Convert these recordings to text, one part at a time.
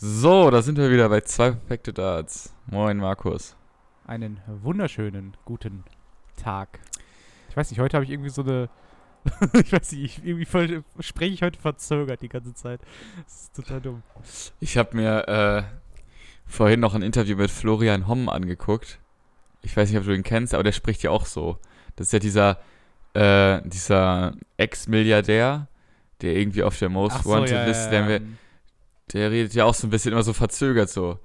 So, da sind wir wieder bei zwei perfekte Darts. Moin, Markus. Einen wunderschönen guten Tag. Ich weiß nicht, heute habe ich irgendwie so eine. ich weiß nicht, ich, irgendwie spreche ich heute verzögert die ganze Zeit. Das ist total dumm. Ich habe mir äh, vorhin noch ein Interview mit Florian Homm angeguckt. Ich weiß nicht, ob du ihn kennst, aber der spricht ja auch so. Das ist ja dieser, äh, dieser Ex-Milliardär, der irgendwie auf der Most so, Wanted ja, Liste, ja, der, ja. Der redet ja auch so ein bisschen immer so verzögert so.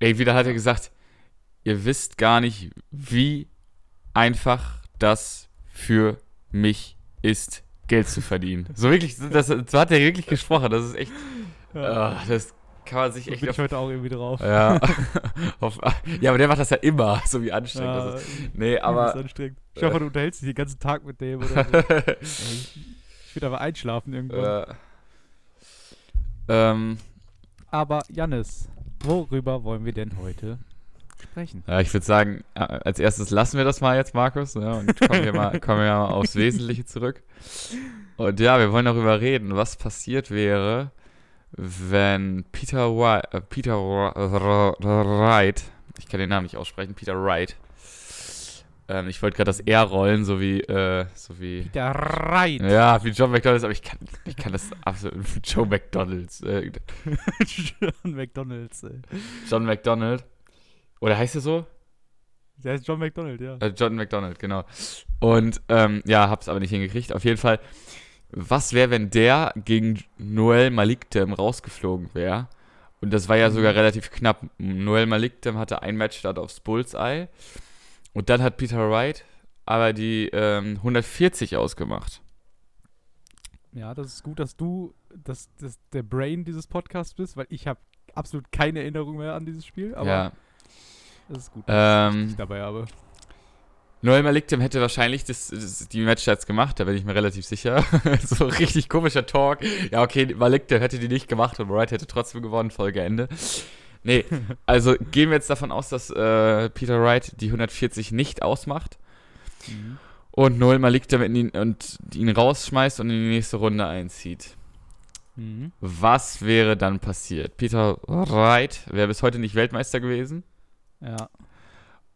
Irgendwie, da hat er gesagt, ihr wisst gar nicht, wie einfach das für mich ist, Geld zu verdienen. So wirklich, das, so hat er wirklich gesprochen. Das ist echt, Ja. ah, das kann man sich So echt bin auf ich heute auch irgendwie drauf. ja, auf, ja, aber der macht das ja immer, so wie anstrengend Ja, das ist. Nee, aber. anstrengend. Ich hoffe, du unterhältst dich den ganzen Tag mit dem oder so. ich würde aber einschlafen irgendwann. äh, ähm, Aber Jannis, worüber wollen wir denn heute sprechen? ja, ich würde sagen, äh, als erstes lassen wir das mal jetzt, Markus, ja, und kommen wir, mal, kommen wir mal aufs Wesentliche zurück. Und ja, wir wollen darüber reden, was passiert wäre, wenn Peter, Wright, äh, Peter Wr- Wr- Wright, ich kann den Namen nicht aussprechen, Peter Wright, ähm, ich wollte gerade das R rollen, so wie, äh, so wie Der Reit. Ja, wie John McDonalds, aber ich kann, ich kann das absolut. Joe McDonalds. Äh, John McDonalds, ey. John McDonald. Oder heißt er so? Der heißt John McDonald, ja. Äh, John McDonald, genau. Und ähm, ja, hab's aber nicht hingekriegt. Auf jeden Fall, was wäre, wenn der gegen Noel Malikdem rausgeflogen wäre? Und das war ja sogar relativ knapp. Noel Malikdem hatte ein Matchstart aufs Bullseye. Und dann hat Peter Wright aber die ähm, 140 ausgemacht. Ja, das ist gut, dass du das, das, der Brain dieses Podcasts bist, weil ich habe absolut keine Erinnerung mehr an dieses Spiel. Aber ja. das ist gut, dass Ähm, ich dabei habe. Noel Malikdem hätte wahrscheinlich das, das, die Matchstarts gemacht, da bin ich mir relativ sicher. so richtig komischer Talk. Ja, okay, Malikdem hätte die nicht gemacht und Wright hätte trotzdem gewonnen, Folge Ende. Nee, also gehen wir jetzt davon aus, dass äh, Peter Wright die 140 nicht ausmacht Mhm. und Noel Malikdem in ihn, und ihn rausschmeißt und in die nächste Runde einzieht. Mhm. Was wäre dann passiert? Peter Wright wäre bis heute nicht Weltmeister gewesen Ja.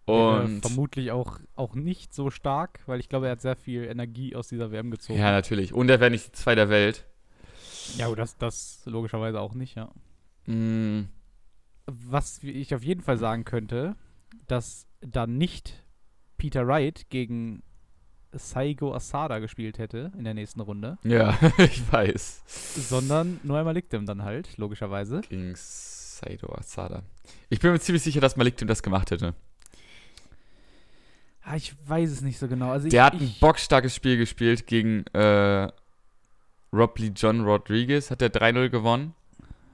Und vermutlich auch, auch nicht so stark, weil ich glaube, er hat sehr viel Energie aus dieser WM gezogen. ja, natürlich. Und er wäre nicht zwei der Welt. ja das, das logischerweise auch nicht, ja. Mm, Was ich auf jeden Fall sagen könnte, dass dann nicht Peter Wright gegen Saigo Asada gespielt hätte in der nächsten Runde, Ja, ich weiß. sondern Noel Malikdem dann halt, logischerweise. Gegen Saido Asada. Ich bin mir ziemlich sicher, dass Malikdem das gemacht hätte. Ah, ich weiß es nicht so genau. Also Der ich, hat ein ich, bockstarkes Spiel gespielt gegen äh, Rob Lee John Rodriguez. Hat der 3-0 gewonnen.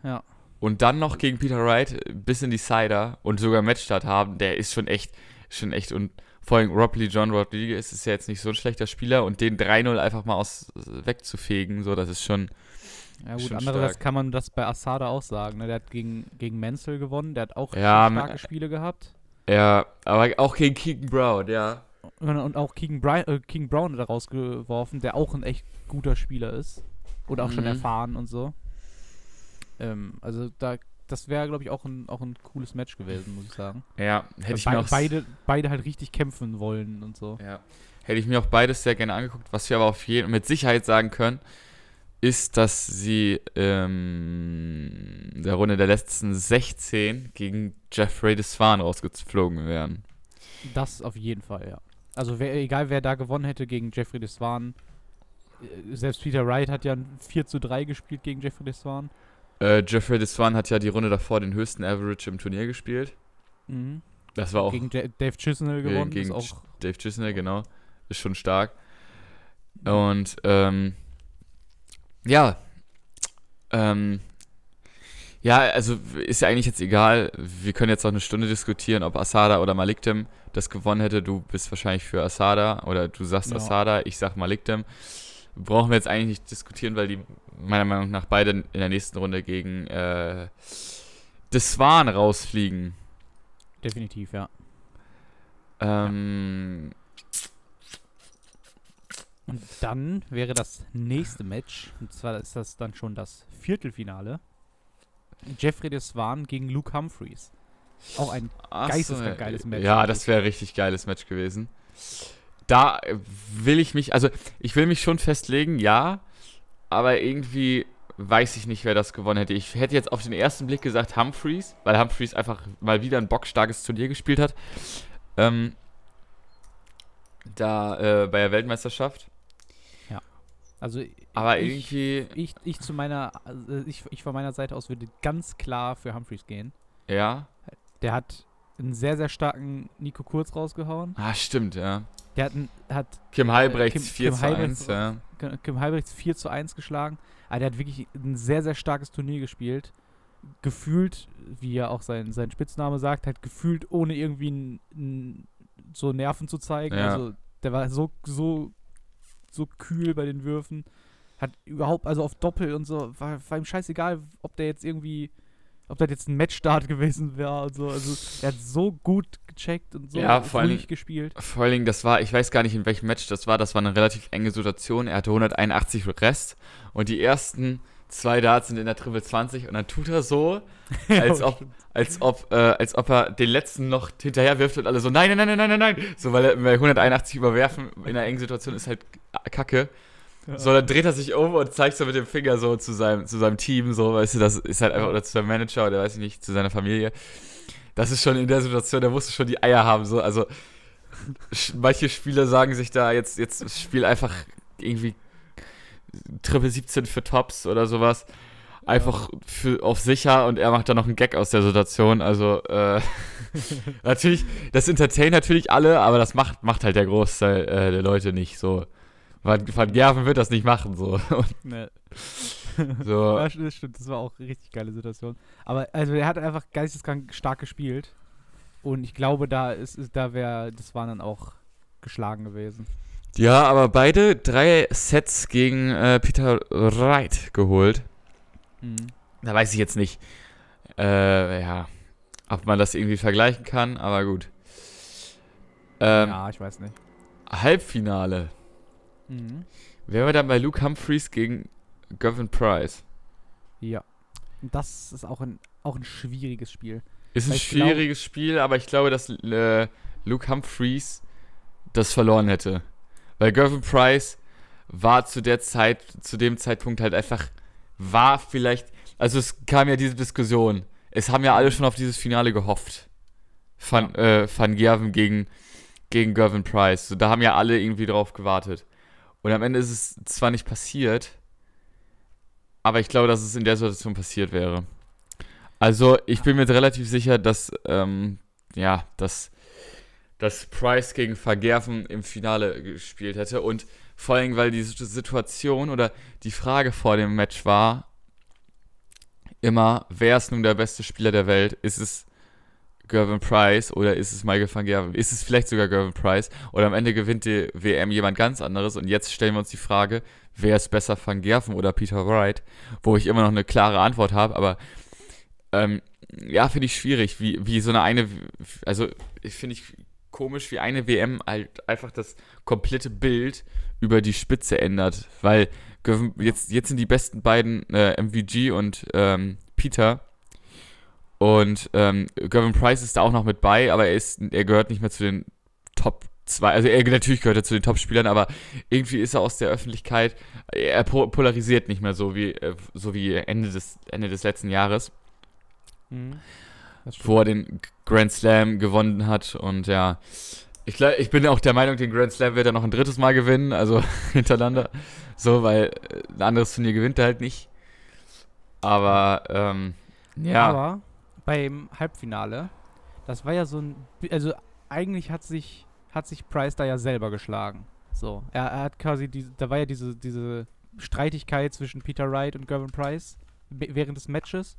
Ja. Und dann noch gegen Peter Wright äh, bis in die Cider und sogar Matchstart haben. Der ist schon echt, schon echt. Und vor allem Rob Lee John Rodriguez ist ja jetzt nicht so ein schlechter Spieler. Und den 3-0 einfach mal aus wegzufegen, so, das ist schon. Ja gut, schon andererseits kann man das bei Asada auch sagen. Ne? Der hat gegen, gegen Menzel gewonnen, der hat auch Ja, schon starke Spiele gehabt. Ja, aber auch gegen Keegan Brown, ja. Und, und auch King, Bri äh, King Brown er rausgeworfen, der auch ein echt guter Spieler ist. Und auch schon Mhm. erfahren und so. Ähm, also da, das wäre, glaube ich, auch ein, auch ein cooles Match gewesen, muss ich sagen. Ja, hätte ich Weil mir be auch beide, beide halt richtig kämpfen wollen und so. Ja. Hätte ich mir auch beides sehr gerne angeguckt. Was wir aber auf jeden mit Sicherheit sagen können, ist, dass sie ähm, in der Runde der letzten 16 gegen Jeffrey Desvan rausgeflogen wären. Das auf jeden Fall, ja. Also wer, egal wer da gewonnen hätte gegen Jeffrey Desvan, äh, selbst Peter Wright hat ja ein 4 zu 3 gespielt gegen Jeffrey Desvan. Äh, Jeffrey Desvan hat ja die Runde davor den höchsten Average im Turnier gespielt. Mhm. Das war auch Gegen Dave Chisnell gewonnen. gegen ist auch, Dave Chisnell, genau. Ist schon stark. Und ähm, ja, ähm, ja, also ist ja eigentlich jetzt egal. Wir können jetzt noch eine Stunde diskutieren, ob Asada oder Malikdem das gewonnen hätte. Du bist wahrscheinlich für Asada oder du sagst Ja. Asada, ich sag Malikdem. Brauchen wir jetzt eigentlich nicht diskutieren, weil die meiner Meinung nach beide in der nächsten Runde gegen äh, Deswan rausfliegen. definitiv, ja. Ähm, Und dann wäre das nächste Match, und zwar ist das dann schon das Viertelfinale. Jeffrey de Swan gegen Luke Humphreys. Auch ein Ach geisteskrank geiles Match. Ja, das wäre richtig geiles Match gewesen. Da will ich mich, also ich will mich schon festlegen, ja, aber irgendwie weiß ich nicht, wer das gewonnen hätte. Ich hätte jetzt auf den ersten Blick gesagt Humphreys, weil Humphreys einfach mal wieder ein bockstarkes Turnier gespielt hat. Ähm, da äh, bei der Weltmeisterschaft. Also Aber ich, irgendwie, ich, ich zu meiner, also ich, ich von meiner Seite aus würde ganz klar für Humphreys gehen. ja. Der hat einen sehr, sehr starken Nico Kurz rausgehauen. Ah, stimmt, ja. Der hat, ein, hat Kim Halbrechts Kim- 4 Kim zu Halbrechts- 1, ja. Kim Halbrechts 4 zu 1 geschlagen. Aber der hat wirklich ein sehr, sehr starkes Turnier gespielt. Gefühlt, wie ja auch sein, sein Spitzname sagt, halt gefühlt ohne irgendwie n, n, so Nerven zu zeigen. Ja. Also der war so, so, so kühl bei den Würfen. Hat überhaupt, also auf Doppel und so, war, war ihm scheißegal, ob der jetzt irgendwie, ob das jetzt ein Matchstart gewesen wäre und so. Also er hat so gut gecheckt und so Ja, vor Dingen- gespielt. Vor allen Dingen, das war, ich weiß gar nicht, in welchem Match das war, das war eine relativ enge Situation. Er hatte 181 Rest und die ersten zwei Darts sind in der Triple 20 und dann tut er so, als ob, als ob, äh, als ob er den letzten noch hinterher wirft und alle so, nein, nein, nein, nein, nein, nein. So, weil, er, weil 181 überwerfen in einer engen Situation ist halt kacke. So, dann dreht er sich um und zeigt so mit dem Finger so zu seinem, zu seinem Team, so, weißt du, das ist halt einfach, oder zu seinem Manager oder weiß ich nicht, zu seiner Familie. Das ist schon in der Situation, der musste schon die Eier haben, so, also manche Spieler sagen sich da jetzt, jetzt spiel einfach irgendwie Triple 17 für Tops oder sowas. Einfach für, auf sicher und er macht dann noch einen Gag aus der Situation. Also, äh, natürlich, das entertain natürlich alle, aber das macht, macht halt der Großteil äh, der Leute nicht so. Van, Van Gerven wird das nicht machen, so. Ne. so. Ja, das stimmt, das war auch eine richtig geile Situation. Aber also er hat einfach geisteskrank stark gespielt. Und ich glaube, da ist, ist da wäre, das war dann auch geschlagen gewesen. Ja, aber beide drei Sets gegen äh, Peter Wright geholt. Mhm. Da weiß ich jetzt nicht, äh, ja, ob man das irgendwie vergleichen kann, aber gut. Ähm, ja, ich weiß nicht. Halbfinale. Mhm. Wären wir dann bei Luke Humphreys gegen Gavin Price? Ja. Das ist auch ein, auch ein schwieriges Spiel. Ist ein ich glaub- schwieriges Spiel, aber ich glaube, dass äh, Luke Humphreys das verloren hätte. Weil Gavin Price war zu der Zeit, zu dem Zeitpunkt halt einfach, war vielleicht, also es kam ja diese Diskussion. Es haben ja alle schon auf dieses Finale gehofft. Van, äh, Van Gerven gegen, gegen Gavin Price. So, da haben ja alle irgendwie drauf gewartet. Und am Ende ist es zwar nicht passiert, aber ich glaube, dass es in der Situation passiert wäre. Also, ich bin mir relativ sicher, dass, ähm, ja, dass, dass Price gegen Vergerven im Finale gespielt hätte. Und vor allem, weil die Situation oder die Frage vor dem Match war immer, wer ist nun der beste Spieler der Welt? Ist es Gervin Price oder ist es Michael van Gerven? Ist es vielleicht sogar Gervin Price? Oder am Ende gewinnt die WM jemand ganz anderes? Und jetzt stellen wir uns die Frage, wer ist besser, van Gerven oder Peter Wright? Wo ich immer noch eine klare Antwort habe, aber ähm, ja, finde ich schwierig, wie, wie so eine eine, also ich finde ich komisch, wie eine WM halt einfach das komplette Bild über die Spitze ändert, weil jetzt, jetzt sind die besten beiden äh, MVG und ähm, Peter und ähm, Gervin Price ist da auch noch mit bei, aber er, ist, er gehört nicht mehr zu den Top 2, also er natürlich gehört er zu den Top-Spielern, aber irgendwie ist er aus der Öffentlichkeit, er po- polarisiert nicht mehr so wie, äh, so wie Ende des, Ende des letzten Jahres Mhm. Stimmt. wo er den Grand Slam gewonnen hat. Und ja, ich, ich bin auch der Meinung, den Grand Slam wird er noch ein drittes Mal gewinnen, also hintereinander. So, weil äh, ein anderes Turnier gewinnt er halt nicht. Aber, ähm, ja. Aber beim Halbfinale, das war ja so ein, also eigentlich hat sich, hat sich Price da ja selber geschlagen. So, er, er hat quasi, diese, da war ja diese, diese Streitigkeit zwischen Peter Wright und Gervin Price während des Matches.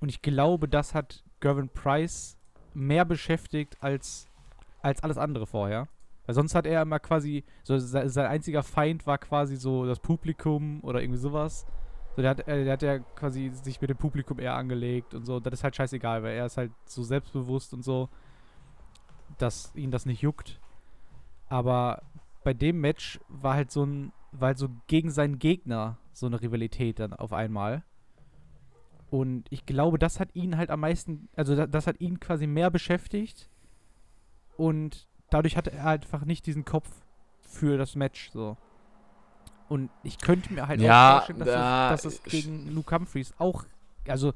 Und ich glaube, das hat Gervin Price mehr beschäftigt als, als alles andere vorher. Weil sonst hat er immer quasi, so se- sein einziger Feind war quasi so das Publikum oder irgendwie sowas. So, der hat, äh, der hat ja quasi sich mit dem Publikum eher angelegt und so. Das ist halt scheißegal, weil er ist halt so selbstbewusst und so, dass ihn das nicht juckt. Aber bei dem Match war halt so ein, war halt so gegen seinen Gegner so eine Rivalität dann auf einmal. Und ich glaube, das hat ihn halt am meisten, also da, das hat ihn quasi mehr beschäftigt. Und dadurch hatte er einfach nicht diesen Kopf für das Match so. Und ich könnte mir halt Ja, auch vorstellen, dass, da- es, dass es gegen Luke Humphreys auch, also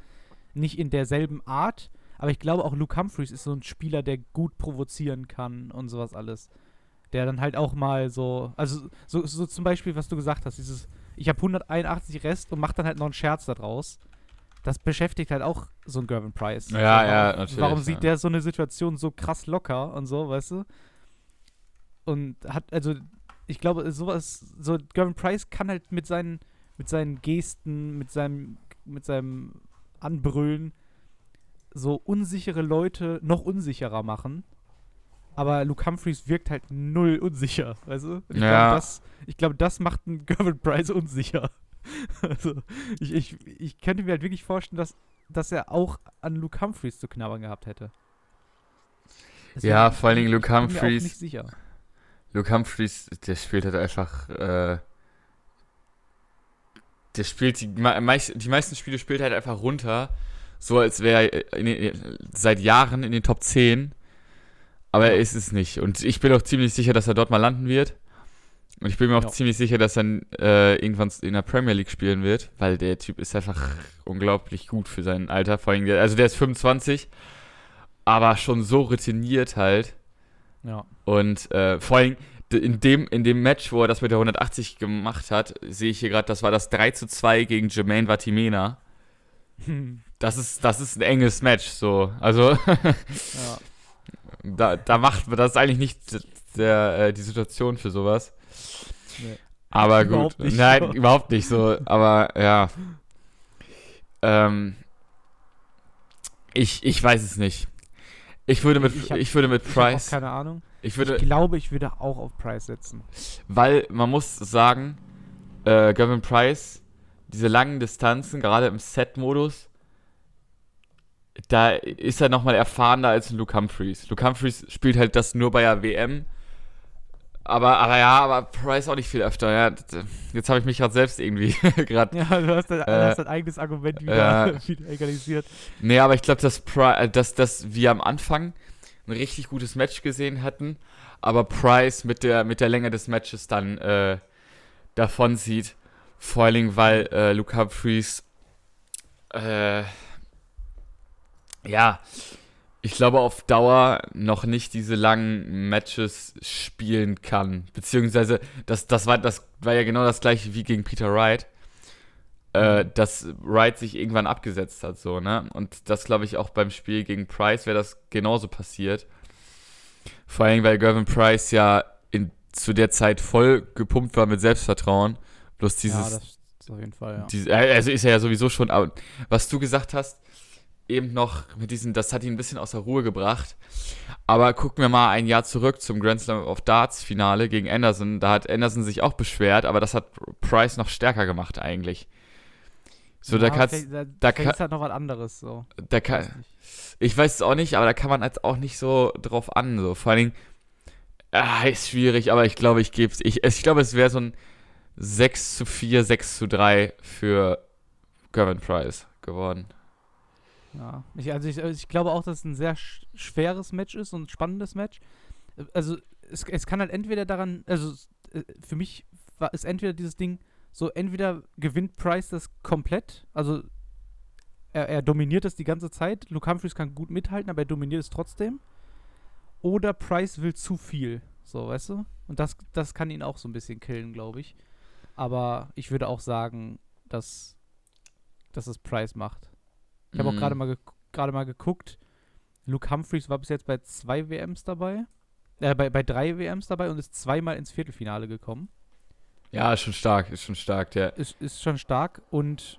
nicht in derselben Art, aber ich glaube auch Luke Humphreys ist so ein Spieler, der gut provozieren kann und sowas alles. Der dann halt auch mal so, also so, so zum Beispiel, was du gesagt hast, dieses, ich habe 181 Rest und mach dann halt noch einen Scherz daraus. Das beschäftigt halt auch so ein Gervin Price. Ja, so, ja, warum, natürlich, Warum ja. sieht der so eine Situation so krass locker und so, weißt du? Und hat, also, ich glaube, sowas, so Gervin Price kann halt mit seinen, mit seinen Gesten, mit seinem, mit seinem Anbrüllen so unsichere Leute noch unsicherer machen. Aber Luke Humphreys wirkt halt null unsicher, weißt du? Ich Ja. glaube, das, ich glaube, das macht einen Gervin Price unsicher. also, ich, ich, ich könnte mir halt wirklich vorstellen, dass, dass er auch an Luke Humphreys zu knabbern gehabt hätte. Ja, vor allen Dingen Luke ich bin mir auch Humphreys- nicht sicher. Luke Humphreys, der spielt halt einfach, äh, der spielt die, die meisten Spiele spielt halt einfach runter, so als wäre er seit Jahren in den Top 10, aber er ist es nicht. Und ich bin auch ziemlich sicher, dass er dort mal landen wird. Und ich bin mir auch Ja. ziemlich sicher, dass er äh, irgendwann in der Premier League spielen wird, weil der Typ ist einfach unglaublich gut für sein Alter. Vor allem, der, also der ist 25, aber schon so routiniert halt. Ja. Und äh, vor allem in dem, in dem Match, wo er das mit der 180 gemacht hat, sehe ich hier gerade, das war das 3 zu 2 gegen Jermaine Vatimena. Das ist, das ist ein enges Match, so. Also, ja. da, da macht man das ist eigentlich nicht der, äh, die Situation für sowas. Nee. Aber Überhaupt gut. Nein, so. überhaupt nicht so. Aber ja. Ähm, ich, ich weiß es nicht. Ich würde mit, Ich ich, hab- würde mit Ich hab auch Price, keine Ahnung. ich würde, Ich glaube, ich würde auch auf Price setzen. Weil man muss sagen, äh, Gavin Price, diese langen Distanzen, gerade im Set-Modus, da ist er nochmal erfahrener als ein Luke Humphreys. Luke Humphreys spielt halt das nur bei der WM. Aber, aber ja, aber Price auch nicht viel öfter. Ja, jetzt habe ich mich gerade selbst irgendwie gerade. Ja, du hast dein, Äh, hast dein eigenes Argument wieder, ja. wieder egalisiert. Nee, aber ich glaube, dass, äh, dass, dass wir am Anfang ein richtig gutes Match gesehen hatten, aber Price mit der, mit der Länge des Matches dann äh, davon sieht. Vor Dingen, weil äh, Luke Humphreys äh, ja, ich glaube auf Dauer noch nicht diese langen Matches spielen kann. Beziehungsweise, das, das, war, das war ja genau das gleiche wie gegen Peter Wright. Äh, dass Wright sich irgendwann abgesetzt hat, so, ne? Und das glaube ich auch beim Spiel gegen Price wäre das genauso passiert. Vor allem, weil Gervin Price ja in, zu der Zeit voll gepumpt war mit Selbstvertrauen. Bloß dieses, ja, das ist auf jeden Fall, ja. diese, also ist er ja sowieso schon, aber was du gesagt hast, eben noch mit diesen, das hat ihn ein bisschen aus der Ruhe gebracht. Aber gucken wir mal ein Jahr zurück zum Grand Slam of Darts Finale gegen Anderson. Da hat Anderson sich auch beschwert, aber das hat Price noch stärker gemacht eigentlich. So, da Ja, kannst, vielleicht- da, da kann- ist halt noch was anderes, so. da kann, ich weiß es auch nicht, aber da kann man jetzt auch nicht so drauf an. So. Vor allen Dingen, ah, ist schwierig, aber ich glaube, ich gebe es. Ich, ich glaube, es wäre so ein 6 zu 4, 6 zu 3 für Gervin Price geworden. Ja, ich, also ich, ich glaube auch, dass es ein sehr sch schweres Match ist und ein spannendes Match. Äh, Also es, es kann halt entweder daran, also äh, für mich ist entweder dieses Ding so, entweder gewinnt Price das komplett, also er, er dominiert es die ganze Zeit, Luke Humphreys kann gut mithalten, aber er dominiert es trotzdem. Oder Price will zu viel, so, weißt du? Und das, das kann ihn auch so ein bisschen killen, glaube ich. Aber ich würde auch sagen, dass, dass es Price macht. Ich habe auch Mhm. gerade mal, gerade mal geguckt. Luke Humphreys war bis jetzt bei zwei WMs dabei. Äh, bei, bei drei WMs dabei und ist zweimal ins Viertelfinale gekommen. Ja, ist schon stark, ist schon stark. Der, Ist, ist schon stark. Und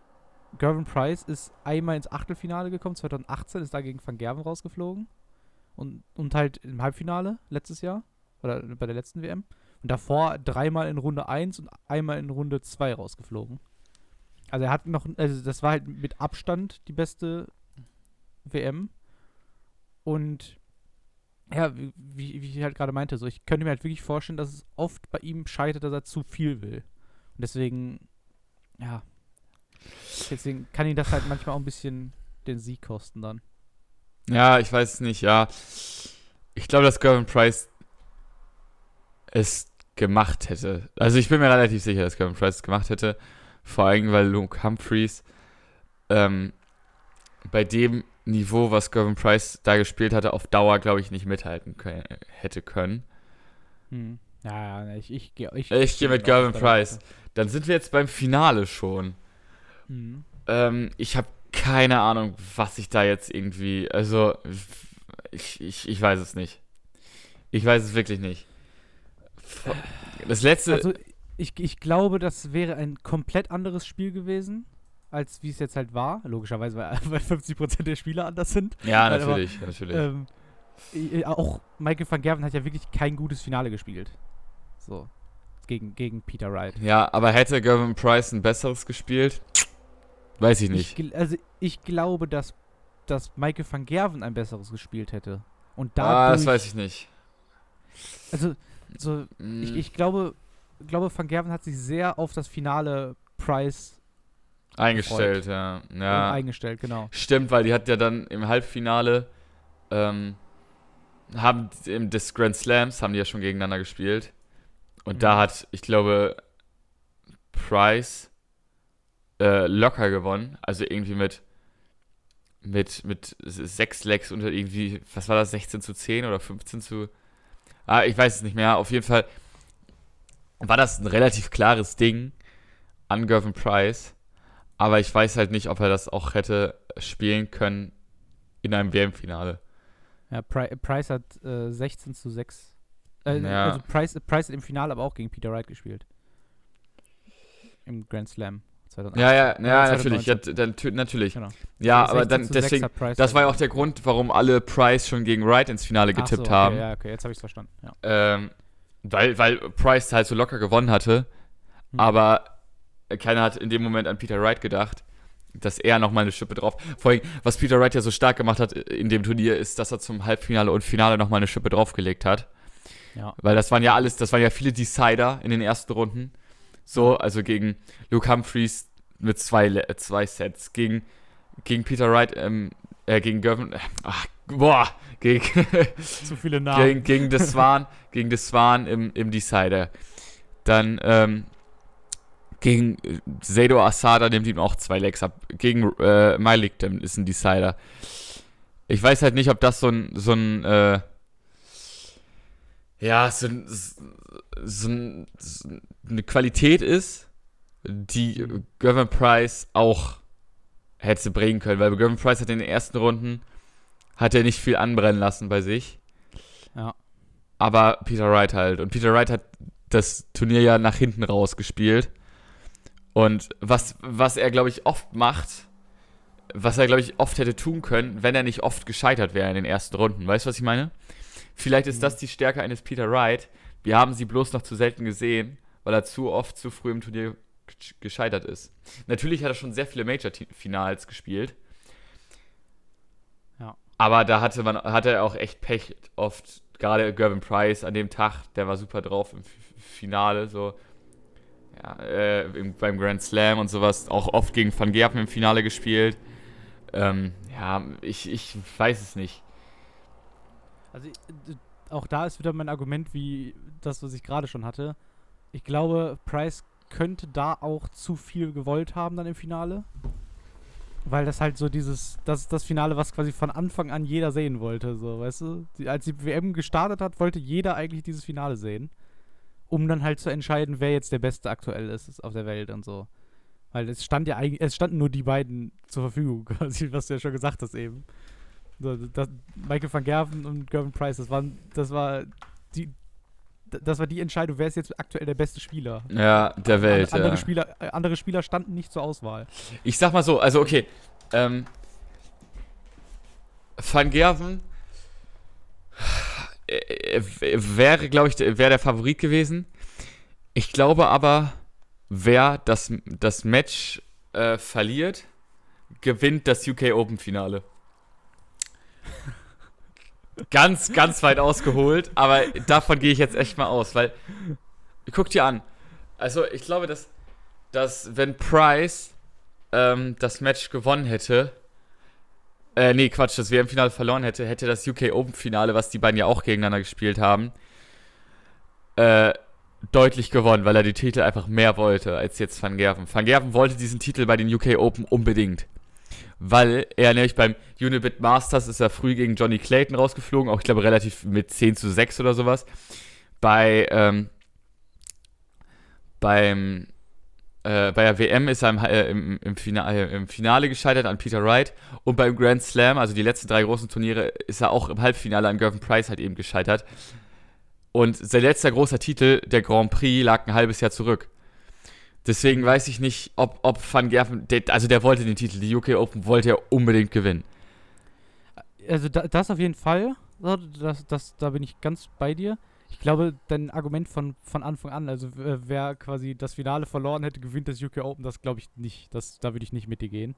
Gervin Price ist einmal ins Achtelfinale gekommen. 2018 ist da gegen Van Gerven rausgeflogen. Und, und halt im Halbfinale letztes Jahr. Oder bei der letzten WM. Und davor dreimal in Runde 1 und einmal in Runde 2 rausgeflogen. Also er hat noch, also das war halt mit Abstand die beste WM. Und ja, wie, wie ich halt gerade meinte, so ich könnte mir halt wirklich vorstellen, dass es oft bei ihm scheitert, dass er zu viel will. Und deswegen, ja, Deswegen kann ihn das halt manchmal auch ein bisschen den Sieg kosten dann. Ja, ich weiß es nicht, ja. Ich glaube, dass Gervin Price es gemacht hätte. Also ich bin mir relativ sicher, dass Gervin Price es gemacht hätte. Vor allem, weil Luke Humphreys ähm, bei dem Niveau, was Gervin Price da gespielt hatte, auf Dauer, glaube ich, nicht mithalten können, hätte können. Hm. Ja, ja, ich, ich, ich, ich, Ich gehe mit Gervin Price. Dann sind wir jetzt beim Finale schon. Mhm. Ähm, ich habe keine Ahnung, was ich da jetzt irgendwie. Also, ich, ich, ich weiß es nicht. Ich weiß es wirklich nicht. Das letzte. Also, ich, ich glaube, das wäre ein komplett anderes Spiel gewesen, als wie es jetzt halt war. Logischerweise, weil, weil 50% der Spieler anders sind. ja, aber, natürlich, natürlich. Ähm, i- auch Michael van Gerven hat ja wirklich kein gutes Finale gespielt. So. Gegen, gegen Peter Wright. ja, aber hätte Gervin Price ein besseres gespielt? Weiß ich nicht. Ich, also ich glaube, dass, dass Michael van Gerven ein besseres gespielt hätte. Und ah, dadurch, das weiß ich nicht. Also, so, Hm, ich, ich glaube, glaube, Van Gerven hat sich sehr auf das Finale Price eingestellt, ja. ja. eingestellt, genau. Stimmt, weil die hat ja dann im Halbfinale ähm, haben im des Grand Slams haben die ja schon gegeneinander gespielt. Und da Mhm. hat, ich glaube, Price äh, locker gewonnen. Also irgendwie mit mit, mit sechs Lecks unter irgendwie, was war das, 16 zu 10 oder 15 zu. Ah, ich weiß es nicht mehr. Auf jeden Fall war das ein relativ klares Ding an Gervin Price. Aber ich weiß halt nicht, ob er das auch hätte spielen können in einem WM-Finale. Ja, Pri Price hat äh, 16 zu 6. Äh, Ja. Also Price, Price hat im Finale aber auch gegen Peter Wright gespielt. Im Grand Slam 2008. Ja, ja, ja, Äh, natürlich. Ja, 2019. dann, tü- natürlich. Genau. Ja, 16 aber dann zu 6 deswegen, das war ja auch halt- der Grund, warum alle Price schon gegen Wright ins Finale Ach so, getippt okay, haben. Ja, okay, jetzt habe ich es verstanden. Ja. Ähm, weil, weil Price halt so locker gewonnen hatte. Hm. Aber keiner hat in dem Moment an Peter Wright gedacht, dass er nochmal eine Schippe drauf. Vor allem, was Peter Wright ja so stark gemacht hat in dem Turnier, ist, dass er zum Halbfinale und Finale nochmal eine Schippe draufgelegt hat. Ja. Weil das waren ja alles, das waren ja viele Decider in den ersten Runden. So, also gegen Luke Humphreys mit zwei, äh, zwei Sets. Gegen, gegen Peter Wright, ähm, äh, gegen Gervin, äh, ach, boah, gegen, Zu viele Namen. gegen, gegen The Swan, gegen The Swan im, im Decider. Dann, ähm, gegen äh, Seido Asada nimmt ihm auch zwei Legs ab. Gegen äh, Mailikdem ist ein Decider. Ich weiß halt nicht, ob das so ein, so ein, äh, ja, so, ein, so, ein, so eine Qualität ist, die Gervin Price auch hätte bringen können, weil Gervin Price hat in den ersten Runden hat er nicht viel anbrennen lassen bei sich. Ja. Aber Peter Wright halt. Und Peter Wright hat das Turnier ja nach hinten raus gespielt. Und was, was er, glaube ich, oft macht, was er, glaube ich, oft hätte tun können, wenn er nicht oft gescheitert wäre in den ersten Runden. Weißt du, was ich meine? Vielleicht ist Mhm. das die Stärke eines Peter Wright. Wir haben sie bloß noch zu selten gesehen, weil er zu oft zu früh im Turnier gesch- gescheitert ist. Natürlich hat er schon sehr viele Major-Finals gespielt. Aber da hatte man, hatte er auch echt Pech oft. Gerade Gervin Price an dem Tag, der war super drauf im Finale, so. Ja, äh, im, beim Grand Slam und sowas. Auch oft gegen Van Gerpen im Finale gespielt. Ähm, ja, ich, ich weiß es nicht. Also äh, auch da ist wieder mein Argument wie das, was ich gerade schon hatte. Ich glaube, Price könnte da auch zu viel gewollt haben dann im Finale. Weil das halt so dieses, das ist das Finale, was quasi von Anfang an jeder sehen wollte, so, weißt du? Die, als die WM gestartet hat, wollte jeder eigentlich dieses Finale sehen. Um dann halt zu entscheiden, wer jetzt der Beste aktuell ist auf der Welt und so. Weil es stand ja eigentlich, es standen nur die beiden zur Verfügung, quasi, was du ja schon gesagt hast eben. So, das, Michael van Gerven und Gervin Price, das waren, das war die, das war die Entscheidung, wer ist jetzt aktuell der beste Spieler. Ja, der Welt. An, andere, ja. Spieler, äh, andere Spieler standen nicht zur Auswahl. Ich sag mal so, also okay. Ähm, Van Gerven äh, äh, wäre, glaube ich, wäre der Favorit gewesen. Ich glaube aber, wer das, das Match äh, verliert, gewinnt das UK Open Finale. ganz, ganz weit ausgeholt, aber davon gehe ich jetzt echt mal aus, weil guck dir an. Also ich glaube, dass, dass wenn Price ähm, das Match gewonnen hätte, äh, nee, Quatsch, das WM-Finale verloren hätte, hätte das UK Open-Finale, was die beiden ja auch gegeneinander gespielt haben, äh, deutlich gewonnen, weil er die Titel einfach mehr wollte als jetzt Van Gerven. Van Gerven wollte diesen Titel bei den UK Open unbedingt. Weil er nämlich beim Unibit Masters ist er früh gegen Johnny Clayton rausgeflogen, auch ich glaube relativ mit 10 zu 6 oder sowas. Bei, ähm, beim äh, bei der WM ist er im, äh, im, im, Finale, im, Finale, gescheitert an Peter Wright und beim Grand Slam, also die letzten drei großen Turniere, ist er auch im Halbfinale an Gervin Price halt eben gescheitert. Und sein letzter großer Titel, der Grand Prix, lag ein halbes Jahr zurück. Deswegen weiß ich nicht, ob, ob Van Gerven, der, also der wollte den Titel, die UK Open wollte er unbedingt gewinnen. Also da, das auf jeden Fall, das, das, da bin ich ganz bei dir. Ich glaube, dein Argument von, von Anfang an, also wer quasi das Finale verloren hätte, gewinnt das UK Open, das glaube ich nicht. Das, da würde ich nicht mit dir gehen.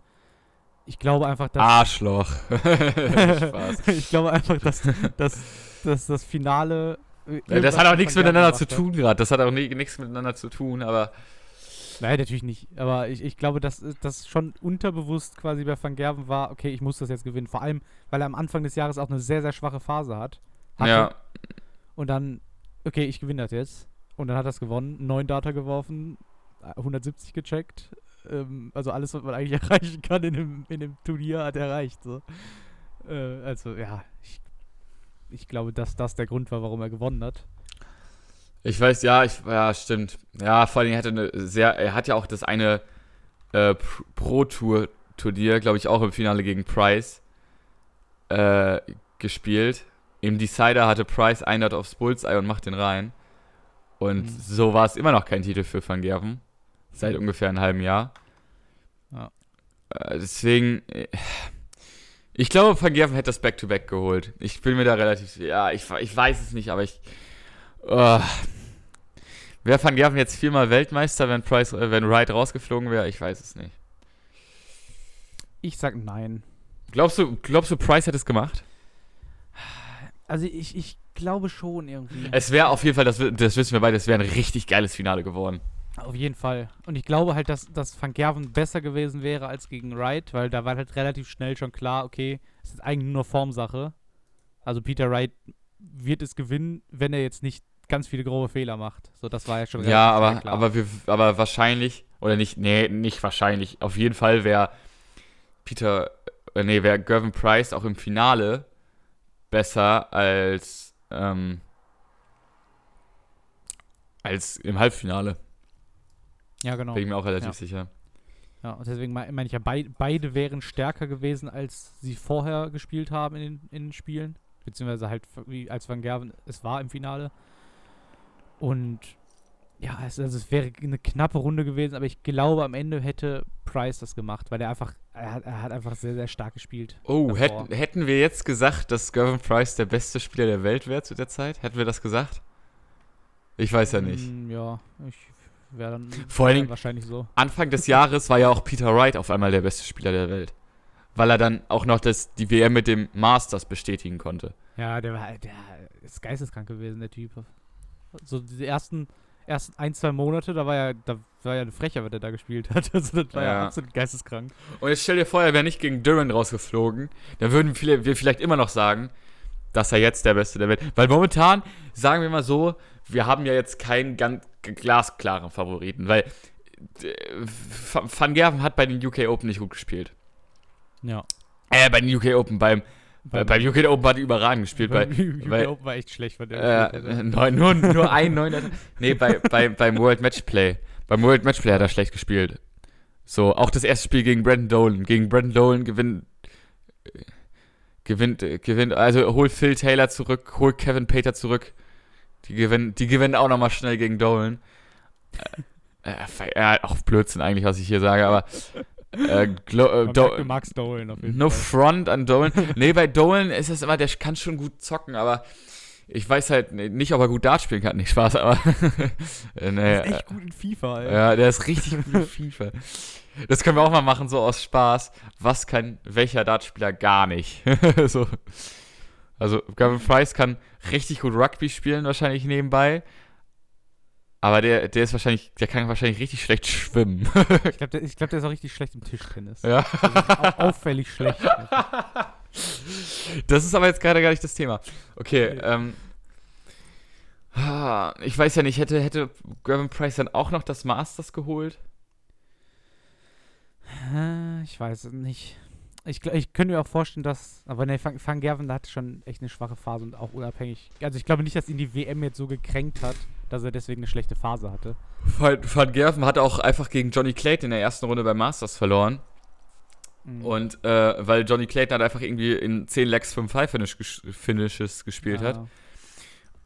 Ich glaube einfach, dass. Arschloch. Spaß. ich glaube einfach, dass, dass, dass das Finale. Ja, das hat auch nichts miteinander zu tun gerade. Das hat auch nichts miteinander zu tun, aber. Nein, natürlich nicht. Aber ich, ich glaube, dass das schon unterbewusst quasi bei Van Gerven war, okay, ich muss das jetzt gewinnen. Vor allem, weil er am Anfang des Jahres auch eine sehr, sehr schwache Phase hat. Hatte. Ja. Und dann, okay, ich gewinne das jetzt. Und dann hat er es gewonnen, neun Data geworfen, 170 gecheckt. Ähm, also alles, was man eigentlich erreichen kann in dem, in dem Turnier, hat er erreicht. So. Äh, also ja, ich, ich glaube, dass das der Grund war, warum er gewonnen hat. Ich weiß, ja, ich, ja, stimmt. Ja, vor allem er eine sehr, er hat ja auch das eine äh, Pro-Tour-Turnier, glaube ich, auch im Finale gegen Price äh, gespielt. Im Decider hatte Price Einheit aufs Bullseye und macht den rein. Und mhm. so war es immer noch kein Titel für Van Gerven. Seit ungefähr einem halben Jahr. Ja. Äh, deswegen, äh, ich glaube, Van Gerven hätte das Back-to-Back -back geholt. Ich bin mir da relativ, ja, ich, ich weiß es nicht, aber ich. Uh, Wäre Van Gerven jetzt viermal Weltmeister, wenn Price, äh, wenn Wright rausgeflogen wäre? Ich weiß es nicht. Ich sag nein. Glaubst du, glaubst du, Price hätte es gemacht? Also ich, ich glaube schon irgendwie. Es wäre auf jeden Fall, das, das wissen wir beide, es wäre ein richtig geiles Finale geworden. Auf jeden Fall. Und ich glaube halt, dass, dass Van Gerven besser gewesen wäre als gegen Wright, weil da war halt relativ schnell schon klar, okay, es ist eigentlich nur Formsache. Also Peter Wright wird es gewinnen, wenn er jetzt nicht ganz viele grobe Fehler macht. So, das war ja schon Ja, aber, klar. aber, wir, aber wahrscheinlich, oder nicht, nee, nicht wahrscheinlich, auf jeden Fall wäre Peter, äh, nee, wäre Gervin Price auch im Finale besser als, ähm, als im Halbfinale. Ja, genau. Bin ich mir auch relativ ja. sicher. Ja, und deswegen meine ich ja, beid, beide wären stärker gewesen, als sie vorher gespielt haben in den, in den Spielen. Beziehungsweise halt, wie als Van Gerven es war im Finale. Und ja, es, also es wäre eine knappe Runde gewesen, aber ich glaube, am Ende hätte Price das gemacht, weil er einfach, er hat, er hat einfach sehr, sehr stark gespielt. Oh, hätten, hätten wir jetzt gesagt, dass Gervin Price der beste Spieler der Welt wäre zu der Zeit? Hätten wir das gesagt? Ich weiß ja nicht. Mm, ja, ich wäre dann Vor allen Dingen, wahrscheinlich so. Anfang des Jahres war ja auch Peter Wright auf einmal der beste Spieler der Welt. Weil er dann auch noch das, die WM mit dem Masters bestätigen konnte. Ja, der war, der ist geisteskrank gewesen, der Typ. So die ersten ersten ein, zwei Monate, da war ja, da war ja eine Frecher, was er da gespielt hat. Also das war ja, ja absolut geisteskrank. Und jetzt stell dir vor, er wäre nicht gegen Durant rausgeflogen, dann würden viele, wir vielleicht immer noch sagen, dass er jetzt der Beste der Welt. Weil momentan, sagen wir mal so, wir haben ja jetzt keinen ganz glasklaren Favoriten, weil äh, Van Gerven hat bei den UK Open nicht gut gespielt. Ja. Äh, bei den UK Open, beim beim, beim UK Open hat die überragend gespielt. Beim UK bei, Open war echt schlecht von der. Äh, neun, nur, nur ein neuner. nee, bei, bei, beim World Matchplay. Beim World Matchplay hat er schlecht gespielt. So, auch das erste Spiel gegen Brandon Dolan. Gegen Brandon Dolan gewinnt. Gewinnt, gewinnt, also hol Phil Taylor zurück, hol Kevin Pater zurück. Die gewinnen, die gewinnen auch nochmal schnell gegen Dolan. Äh, äh, auch Blödsinn eigentlich, was ich hier sage, aber äh, äh, du magst Dolan auf jeden no Fall. front an Dolan. nee, bei Dolan ist es immer, der kann schon gut zocken, aber ich weiß halt nicht, ob er gut Dart spielen kann. Nicht Spaß, aber. Äh, nee, der ist echt gut in FIFA, ey. Ja, der ist richtig gut in FIFA. Das können wir auch mal machen, so aus Spaß. Was kann welcher Dartspieler gar nicht? so. Also, Gavin Price kann richtig gut Rugby spielen, wahrscheinlich nebenbei. Aber der, der ist wahrscheinlich, der kann wahrscheinlich richtig schlecht schwimmen. Ich glaube, der, ich glaub, der ist auch richtig schlecht im Tischtennis. ja. Au auffällig schlecht. Das ist aber jetzt gerade gar nicht das Thema. Okay, Nee. ähm. ah, Ich weiß ja nicht, hätte, hätte Gavin Price dann auch noch das Masters geholt? Ich weiß es nicht. Ich, ich könnte mir auch vorstellen, dass. Aber ne, Van, Van Gerven der hatte schon echt eine schwache Phase und auch unabhängig. Also ich glaube nicht, dass ihn die WM jetzt so gekränkt hat, dass er deswegen eine schlechte Phase hatte. Van, Van Gerven hat auch einfach gegen Johnny Clayton in der ersten Runde beim Masters verloren. Mhm. Und äh, weil Johnny Clayton halt einfach irgendwie in 10 Legs 5 High Finish ges Finishes gespielt ja. hat.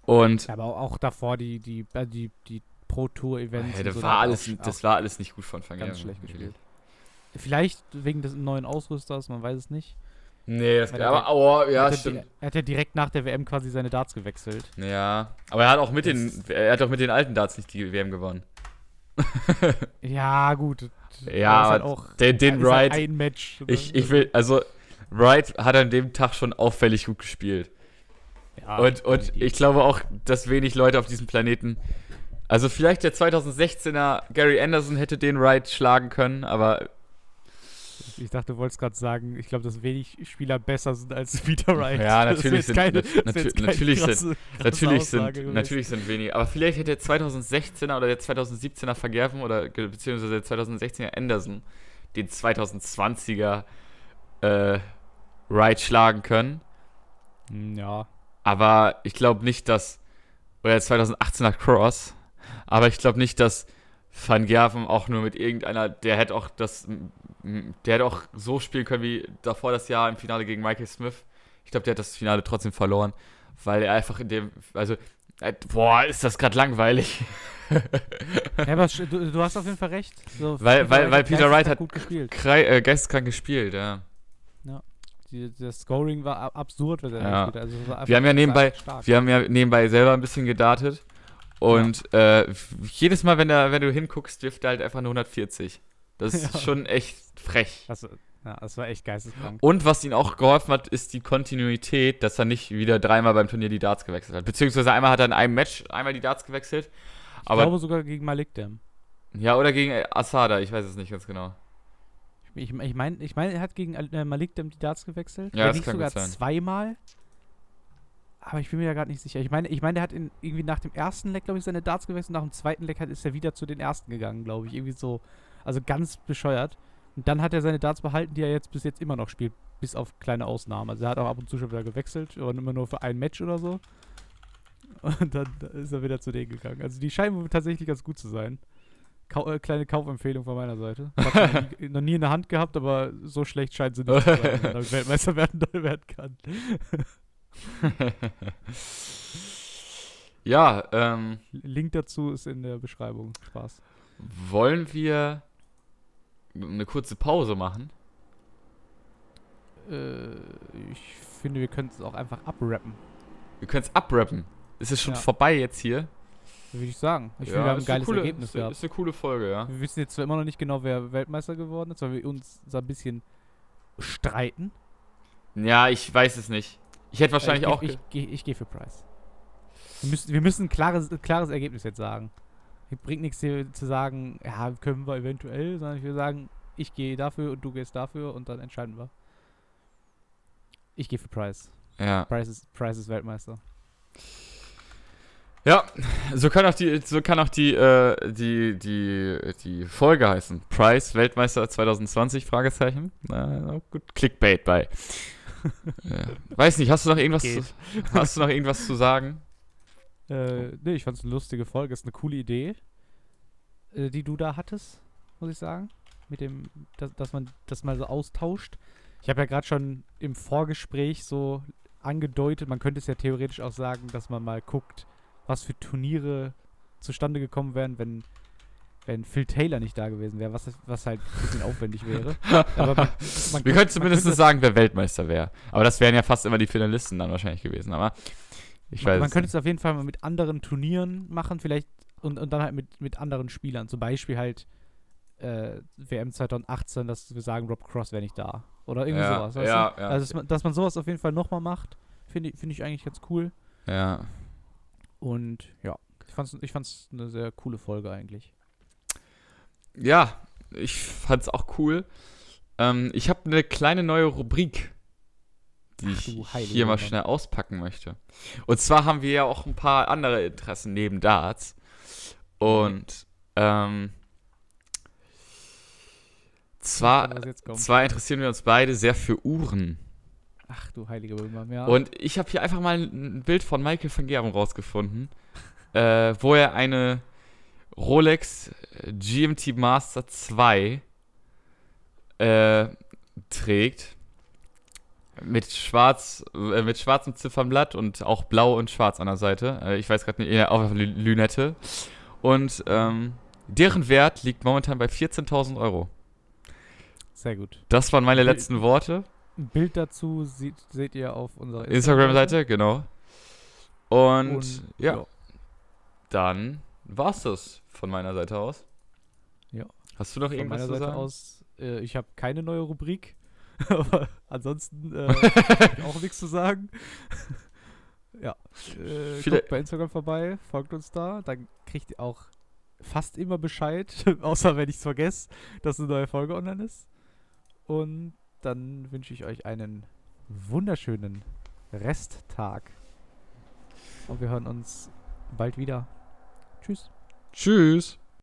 Und Ja, aber auch, davor die, die, äh, die, die Pro Tour Events. Und das, so, war da hat alles, auch- das war alles nicht gut von Van ganz Gerven. schlecht gespielt. Vielleicht wegen des neuen Ausrüsters, man weiß es nicht. Nee, das, er aber, hat- oh, er, ja, hat stimmt. di- er hat ja direkt nach der WM quasi seine Darts gewechselt. Ja, aber er hat auch mit den, er hat auch mit den alten Darts nicht die WM gewonnen. Ja, gut. Ja, aber halt auch den- den halt Wright- ein Match. Ich, ich will, also, Wright hat an dem Tag schon auffällig gut gespielt. Ja, und und ich glaube auch, dass wenig Leute auf diesem Planeten. Also, vielleicht der 2016er Gary Anderson hätte den Wright schlagen können, aber Ich dachte, du wolltest gerade sagen, ich glaube, dass wenig Spieler besser sind als Peter Wright. Ja, natürlich sind- keine, nat- das ist natu- jetzt keine natürlich sind- krasse, krasse natürlich Aussage sind, gewesen. natürlich sind wenige. Aber vielleicht hätte der 2016er oder der 2017er Vergerven oder beziehungsweise der 2016er Anderson den 2020er äh, Wright schlagen können. Hm, Ja. Aber ich glaube nicht, dass. Oder der 2018er Cross. Aber ich glaube nicht, dass Van Gerven auch nur mit irgendeiner. Der hätte auch das. Der hätte auch so spielen können wie davor das Jahr im Finale gegen Michael Smith. Ich glaube, der hat das Finale trotzdem verloren. Weil er einfach in dem. Also. äh, Boah, ist das gerade langweilig. ja aber du, du hast auf jeden Fall recht. So, Weil- weil- weil Peter Wright hat- gut gespielt. Krei äh, geisteskrank gespielt, ja. Die, das Scoring war ab- absurd, was er Ja. gespielt hat. Also war Wir haben ja nebenbei- stark. Wir haben ja nebenbei selber ein bisschen gedartet. Und äh, f- jedes Mal, wenn, er, wenn du hinguckst, wirft er halt einfach nur 140. Das ist Ja. schon echt frech. Das, ja, das war echt geisteskrank. Und was ihm auch geholfen hat, ist die Kontinuität, dass er nicht wieder dreimal beim Turnier die Darts gewechselt hat. Beziehungsweise einmal hat er in einem Match einmal die Darts gewechselt. ich Aber glaube sogar gegen Malik Dam. ja, oder gegen Asada, ich weiß es nicht ganz genau. Ich, ich meine, ich mein, er hat gegen äh, Malik Dam die Darts gewechselt. Ja, Wenn das nicht kann sogar sein. zweimal. Aber ich bin mir ja gerade nicht sicher. Ich meine, ich meine, der hat in, irgendwie nach dem ersten Leck, glaube ich, seine Darts gewechselt. Nach dem zweiten Leck hat, ist er wieder zu den ersten gegangen, glaube ich. Irgendwie so. Also ganz bescheuert. Und dann hat er seine Darts behalten, die er jetzt bis jetzt immer noch spielt. Bis auf kleine Ausnahmen. Also er hat auch ab und zu schon wieder gewechselt, aber immer nur für ein Match oder so. Und dann ist er wieder zu denen gegangen. Also die scheinen tatsächlich ganz gut zu sein. Kau äh, kleine Kaufempfehlung von meiner Seite. Noch, nie, noch nie in der Hand gehabt, aber so schlecht scheint sie nicht zu sein, wenn man Weltmeister werden, werden kann. ja, ähm, Link dazu ist in der Beschreibung. Spaß. wollen wir eine kurze Pause machen? Äh, ich finde, wir können es auch einfach abrappen, Wir können es abrappen. Ist es schon Ja. vorbei jetzt hier? würde ich sagen. Ich finde, wir haben ein geiles coole, Ergebnis ist, gehabt. ist eine coole Folge, ja. Wir wissen jetzt zwar immer noch nicht genau, wer Weltmeister geworden ist, weil wir uns so ein bisschen streiten. Ja, ich weiß es nicht. Ich hätte wahrscheinlich ich, auch. Ich, ich, ich, ich gehe für Price. Wir müssen, wir müssen ein klares, klares Ergebnis jetzt sagen. Bringt nichts hier zu sagen, ja, können wir eventuell, sondern ich will sagen, ich gehe dafür und du gehst dafür und dann entscheiden wir. Ich gehe für Price. ja. Price ist, Price ist Weltmeister. Ja, so kann auch die, so kann auch die, äh, die, die, die Folge heißen. Price Weltmeister 2020 Fragezeichen. Na, gut, Clickbait bei. ja. Weiß nicht, hast du noch irgendwas zu, hast du noch irgendwas zu sagen? Äh, nee, ich fand es eine lustige Folge. Ist eine coole Idee, äh, die du da hattest, muss ich sagen. Mit dem, dass, dass man das mal so austauscht. Ich habe ja gerade schon im Vorgespräch so angedeutet, man könnte es ja theoretisch auch sagen, dass man mal guckt, was für Turniere zustande gekommen wären, wenn, wenn Phil Taylor nicht da gewesen wäre, was, was halt ein bisschen aufwendig wäre. Aber man, man Wir könnte- können man zumindest könnte- sagen, wer Weltmeister wäre. Aber das wären ja fast immer die Finalisten dann wahrscheinlich gewesen. Aber ich weiß man, man es könnte es auf jeden Fall mal mit anderen Turnieren machen, vielleicht und, und dann halt mit, mit anderen Spielern. Zum Beispiel halt äh, WM 2018, dass wir sagen, Rob Cross wäre nicht da. Oder irgendwie Ja, sowas. Weißt ja, du? ja. Also, dass man, dass man sowas auf jeden Fall nochmal macht, finde ich, find ich eigentlich ganz cool. Ja. Und ja, Ich fand's, ich fand's eine sehr coole Folge eigentlich. Ja, ich fand's auch cool. Ähm, ich habe eine kleine neue Rubrik, die Ach ich hier mal schnell auspacken möchte. Und zwar haben wir ja auch ein paar andere Interessen neben Darts. Und ähm, zwar, zwar interessieren wir uns beide sehr für Uhren. Ach du heilige Wilma, ja. Und ich habe hier einfach mal ein Bild von Michael van Gerben rausgefunden, äh, wo er eine Rolex GMT Master 2 äh, trägt. Mit schwarz, äh, mit schwarzem Ziffernblatt und auch blau und schwarz an der Seite. Äh, ich weiß gerade nicht, ja, auf Lünette. Und ähm, deren Wert liegt momentan bei 14.000 Euro. Sehr gut. Das waren meine letzten Worte. Ein Bild dazu sieht, seht ihr auf unserer Instagram-Seite, genau. Und, Und, ja, ja. dann war's das von meiner Seite aus. Ja. Hast du noch Von irgendwas meiner zu Seite sagen? aus, äh, ich habe keine neue Rubrik. Aber ansonsten äh, auch nichts zu sagen. ja. Äh, guckt bei Instagram vorbei, folgt uns da. Dann kriegt ihr auch fast immer Bescheid, außer wenn ich es vergesse, dass eine neue Folge online ist. Und dann wünsche ich euch einen wunderschönen Resttag. Und wir hören uns bald wieder. Tschüss. Tschüss.